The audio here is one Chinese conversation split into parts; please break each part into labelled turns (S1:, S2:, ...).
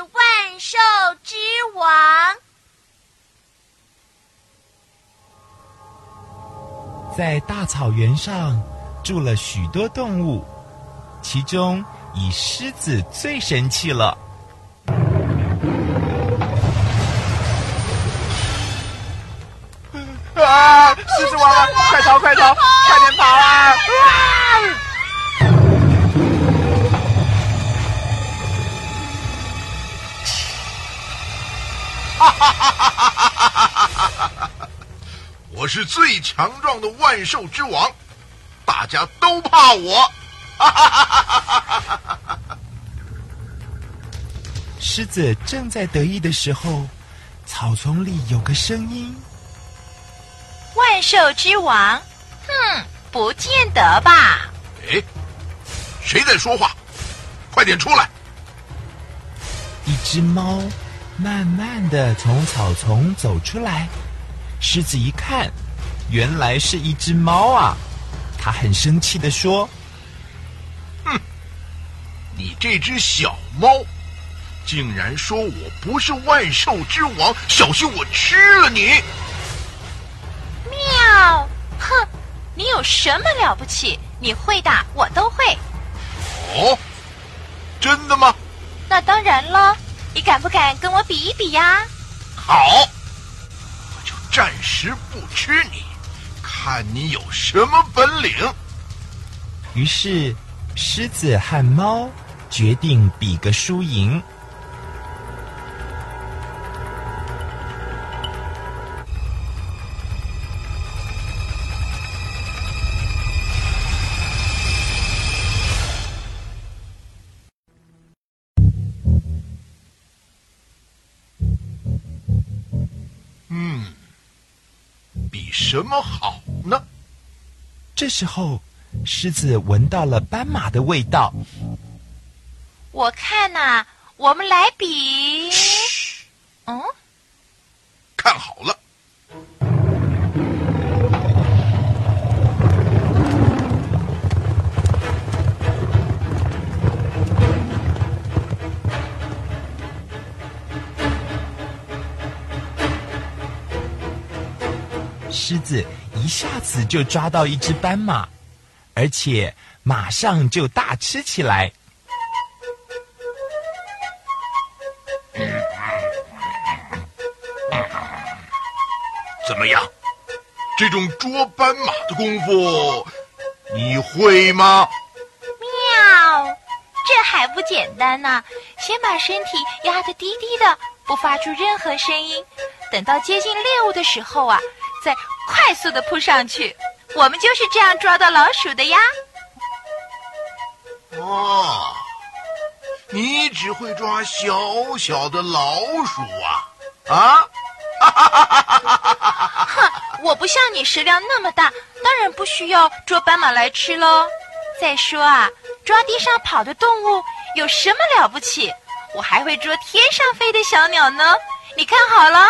S1: 万兽之王？
S2: 在大草原上住了许多动物，其中以狮子最神气了。
S3: 啊！狮子王啊！快逃快逃！快点跑啊！啊！
S4: 我是最强壮的万兽之王，大家都怕我。哈哈哈哈哈哈！
S2: 狮子正在得意的时候，草丛里有个声音：“
S5: 万兽之王，哼，不见得吧？”
S4: 哎，谁在说话？快点出来！
S2: 一只猫慢慢的从草丛走出来，狮子一看，原来是一只猫啊！他很生气的说：“
S4: 哼，你这只小猫！”竟然说我不是万兽之王，小心我吃了你！
S5: 喵！哼，你有什么了不起？你会的，我都会。
S4: 哦，真的吗？
S5: 那当然了，你敢不敢跟我比一比呀？
S4: 好，暂时不吃你，看你有什么本领。
S2: 于是，狮子和猫决定比个输赢。
S4: 什么好呢？
S2: 这时候，狮子闻到了斑马的味道。
S5: 我看呐，我们来比。
S2: 狮子一下子就抓到一只斑马，而且马上就大吃起来。
S4: 怎么样？这种捉斑马的功夫，你会吗？
S5: 喵！这还不简单呢？先把身体压得低低的，不发出任何声音，等到接近猎物的时候啊。再快速的扑上去，我们就是这样抓到老鼠的呀！
S4: 哦，你只会抓小小的老鼠啊？啊！
S5: 哼，我不像你食量那么大，当然不需要捉斑马来吃喽。再说啊，抓地上跑的动物有什么了不起？我还会捉天上飞的小鸟呢。你看好了。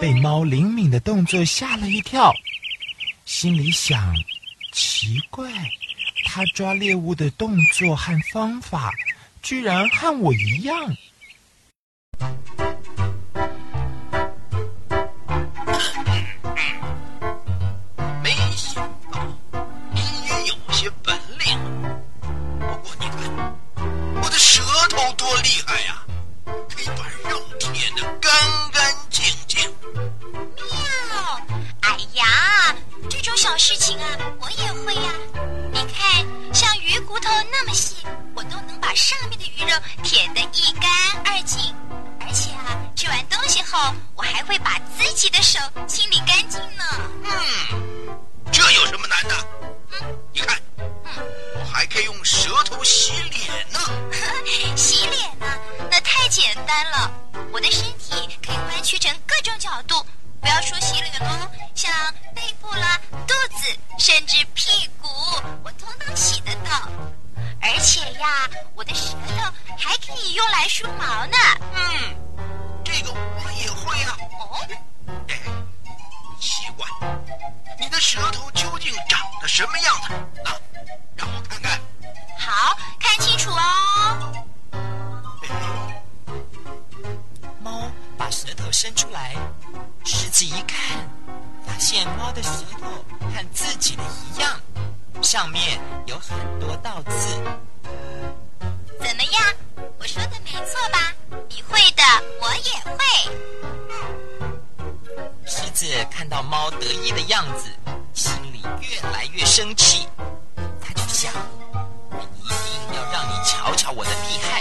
S2: 被猫灵敏的动作吓了一跳，心里想：奇怪，它抓猎物的动作和方法，居然和我一样。
S1: 事情啊，我也会呀。你看，像鱼骨头那么细，我都能把上面的鱼肉舔得一干二净。而且啊，吃完东西后，我还会把自己的手清理干净呢。
S4: 嗯，这有什么难的？嗯，你看，嗯我还可以用舌头洗脸呢。
S1: 洗脸呢？那太简单了。我的身体可以弯曲成各种角度，不要说洗脸喽，像背部啦、肚子，甚至屁股，我通通洗得到。而且呀，我的舌头还可以用来梳毛呢。
S4: 嗯，这个我也会啊。哦，哎，奇怪，你的舌头究竟长得什么样子？啊，让我看看。
S1: 好看清楚哦。
S2: 猫把舌头伸出来，狮子一看，发现猫的舌头和自己的一样。上面有很多倒刺，
S1: 怎么样？我说的没错吧？你会的，我也会。
S2: 狮子看到猫得意的样子，心里越来越生气。他就想：我一定要让你瞧瞧我的厉害。